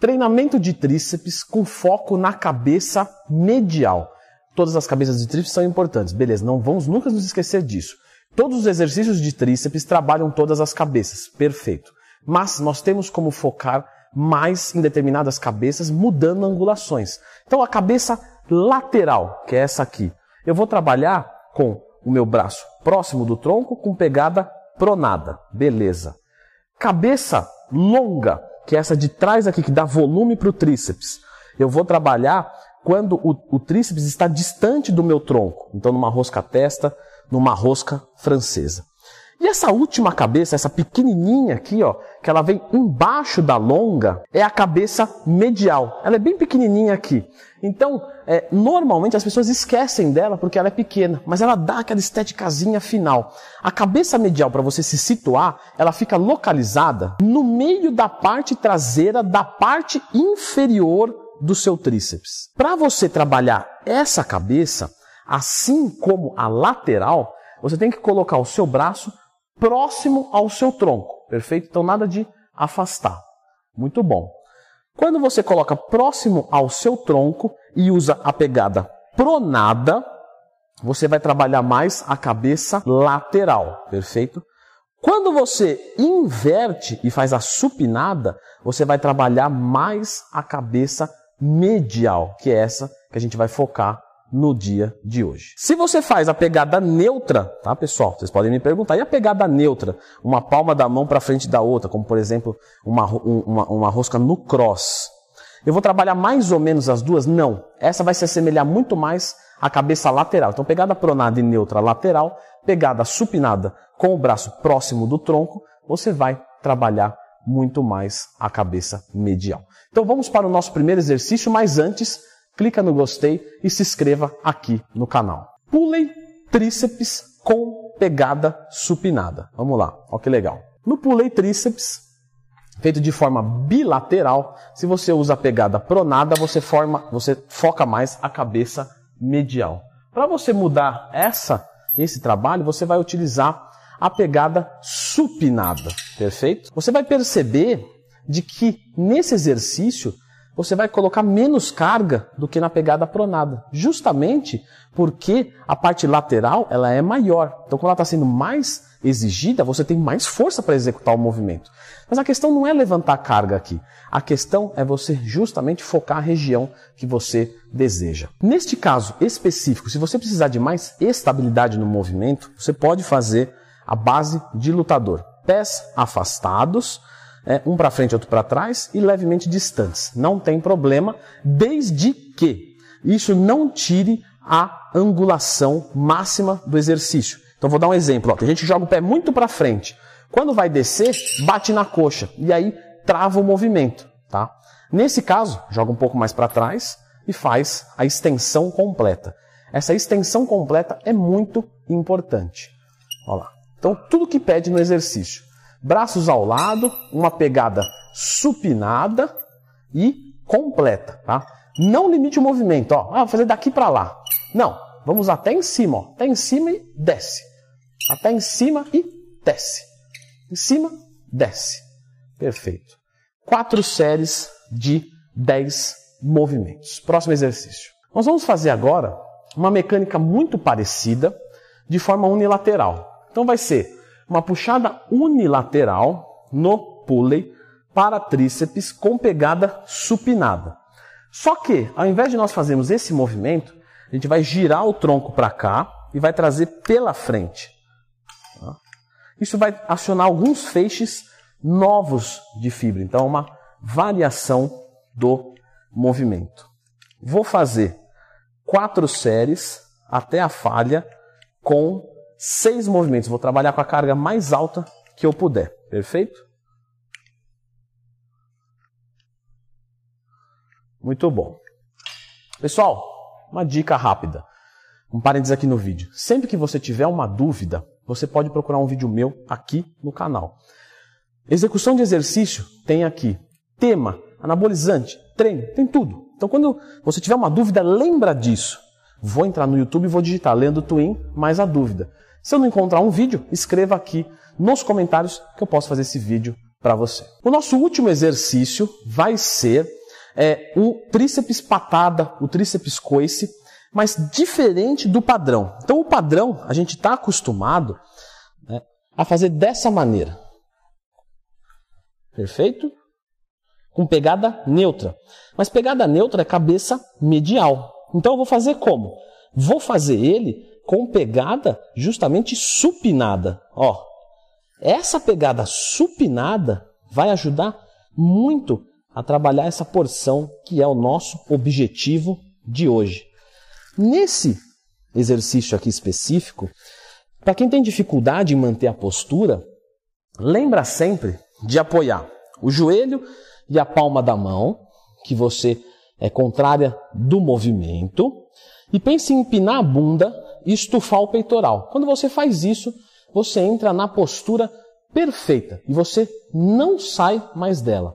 Treinamento de tríceps com foco na cabeça medial. Todas as cabeças de tríceps são importantes, beleza, não vamos nunca nos esquecer disso. Todos os exercícios de tríceps trabalham todas as cabeças, perfeito. Mas nós temos como focar mais em determinadas cabeças, mudando angulações. Então a cabeça lateral, que é essa aqui, eu vou trabalhar com o meu braço próximo do tronco com pegada pronada, beleza. Cabeça longa, que é essa de trás aqui, que dá volume para o tríceps. Eu vou trabalhar quando o, o, tríceps está distante do meu tronco. Então, numa rosca testa, numa rosca francesa. E essa última cabeça, essa pequenininha aqui, ó, que ela vem embaixo da longa, é a cabeça medial. Ela é bem pequenininha aqui. Então, é, normalmente as pessoas esquecem dela porque ela é pequena, mas ela dá aquela estéticazinha final. A cabeça medial, para você se situar, ela fica localizada no meio da parte traseira da parte inferior do seu tríceps. Para você trabalhar essa cabeça, assim como a lateral, você tem que colocar o seu braço próximo ao seu tronco, perfeito? Então nada de afastar. Muito bom. Quando você coloca próximo ao seu tronco e usa a pegada pronada, você vai trabalhar mais a cabeça lateral, perfeito? Quando você inverte e faz a supinada, você vai trabalhar mais a cabeça medial, que é essa que a gente vai focar no dia de hoje. Se você faz a pegada neutra, tá pessoal? Vocês podem me perguntar, e a pegada neutra? Uma palma da mão para frente da outra, como por exemplo uma, uma, uma rosca no cross. Eu vou trabalhar mais ou menos as duas? Não. Essa vai se assemelhar muito mais à cabeça lateral. Então, pegada pronada e neutra lateral, pegada supinada com o braço próximo do tronco, você vai trabalhar muito mais a cabeça medial. Então, vamos para o nosso primeiro exercício, mas antes, clica no gostei e se inscreva aqui no canal. Pulei tríceps com pegada supinada. Vamos lá, olha que legal. No pulei tríceps, feito de forma bilateral, se você usa a pegada pronada, você, forma, você foca mais a cabeça medial. Para você mudar essa, esse trabalho, você vai utilizar a pegada supinada, perfeito? Você vai perceber de que nesse exercício você vai colocar menos carga do que na pegada pronada, justamente porque a parte lateral ela é maior. Então, quando ela está sendo mais exigida, você tem mais força para executar o movimento. Mas a questão não é levantar carga aqui. A questão é você justamente focar a região que você deseja. Neste caso específico, se você precisar de mais estabilidade no movimento, você pode fazer a base de lutador. Pés afastados, é, um para frente, outro para trás e levemente distantes. Não tem problema, desde que isso não tire a angulação máxima do exercício. Então vou dar um exemplo. Ó. A gente joga o pé muito para frente. Quando vai descer, bate na coxa e aí trava o movimento. Tá? Nesse caso, joga um pouco mais para trás e faz a extensão completa. Essa extensão completa é muito importante. Olha lá. Então, tudo que pede no exercício braços ao lado, uma pegada supinada e completa, tá? Não limite o movimento, ó. Ah, vou fazer daqui para lá. Não, vamos até em cima, ó. Até em cima e desce. Até em cima e desce. Em cima, desce. Perfeito. Quatro séries de 10 movimentos. Próximo exercício. Nós vamos fazer agora uma mecânica muito parecida de forma unilateral. Então vai ser uma puxada unilateral no pulley para tríceps com pegada supinada. Só que, ao invés de nós fazermos esse movimento, a gente vai girar o tronco para cá e vai trazer pela frente. Tá? Isso vai acionar alguns feixes novos de fibra. Então, uma variação do movimento. Vou fazer quatro séries até a falha com seis movimentos. Vou trabalhar com a carga mais alta que eu puder. Perfeito? Muito bom. Pessoal, uma dica rápida. Um parênteses aqui no vídeo. Sempre que você tiver uma dúvida, você pode procurar um vídeo meu aqui no canal. Execução de exercício tem aqui. Tema, anabolizante, treino, tem tudo. Então quando você tiver uma dúvida, lembra disso. Vou entrar no YouTube e vou digitar Lendo Twin mais a dúvida. Se eu não encontrar um vídeo, escreva aqui nos comentários que eu posso fazer esse vídeo para você. O nosso último exercício vai ser é, o tríceps patada, o tríceps coice, mas diferente do padrão. Então, o padrão, a gente está acostumado né, a fazer dessa maneira. Perfeito? Com pegada neutra. Mas pegada neutra é cabeça medial. Então, eu vou fazer como? Vou fazer ele com pegada justamente supinada. Ó, essa pegada supinada vai ajudar muito a trabalhar essa porção que é o nosso objetivo de hoje. Nesse exercício aqui específico, para quem tem dificuldade em manter a postura, lembra sempre de apoiar o joelho e a palma da mão, que você é contrária do movimento, e pense em empinar a bunda e estufar o peitoral. Quando você faz isso, você entra na postura perfeita e você não sai mais dela.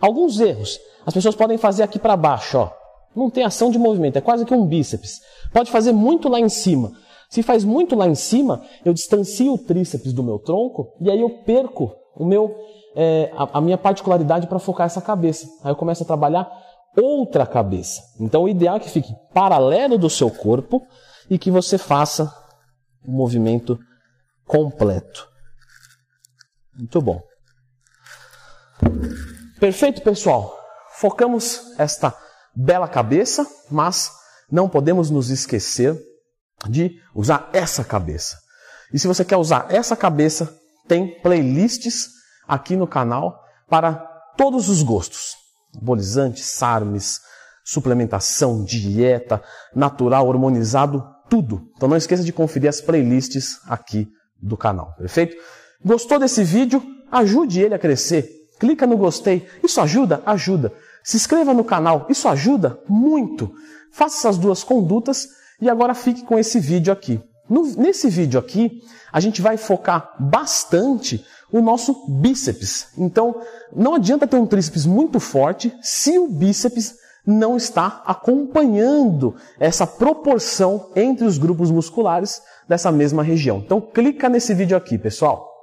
Alguns erros as pessoas podem fazer aqui para baixo, ó. Não tem ação de movimento, é quase que um bíceps. Pode fazer muito lá em cima. Se faz muito lá em cima, eu distancio o tríceps do meu tronco e aí eu perco o meu, é, a, a minha particularidade para focar essa cabeça. Aí eu começo a trabalhar outra cabeça. Então o ideal é que fique paralelo do seu corpo e que você faça o um movimento completo. Muito bom. Perfeito, pessoal. Focamos esta bela cabeça, mas não podemos nos esquecer de usar essa cabeça. E se você quer usar essa cabeça, tem playlists aqui no canal para todos os gostos. Anabolizantes, SARMs, suplementação, dieta, natural, hormonizado, tudo. Então não esqueça de conferir as playlists aqui do canal, perfeito? Gostou desse vídeo? Ajude ele a crescer. Clica no gostei. Isso ajuda? Ajuda. Se inscreva no canal, isso ajuda muito. Faça essas duas condutas e agora fique com esse vídeo aqui. No, nesse vídeo aqui, a gente vai focar bastante o nosso bíceps. Então, não adianta ter um tríceps muito forte se o bíceps não está acompanhando essa proporção entre os grupos musculares dessa mesma região. Então, clica nesse vídeo aqui, pessoal.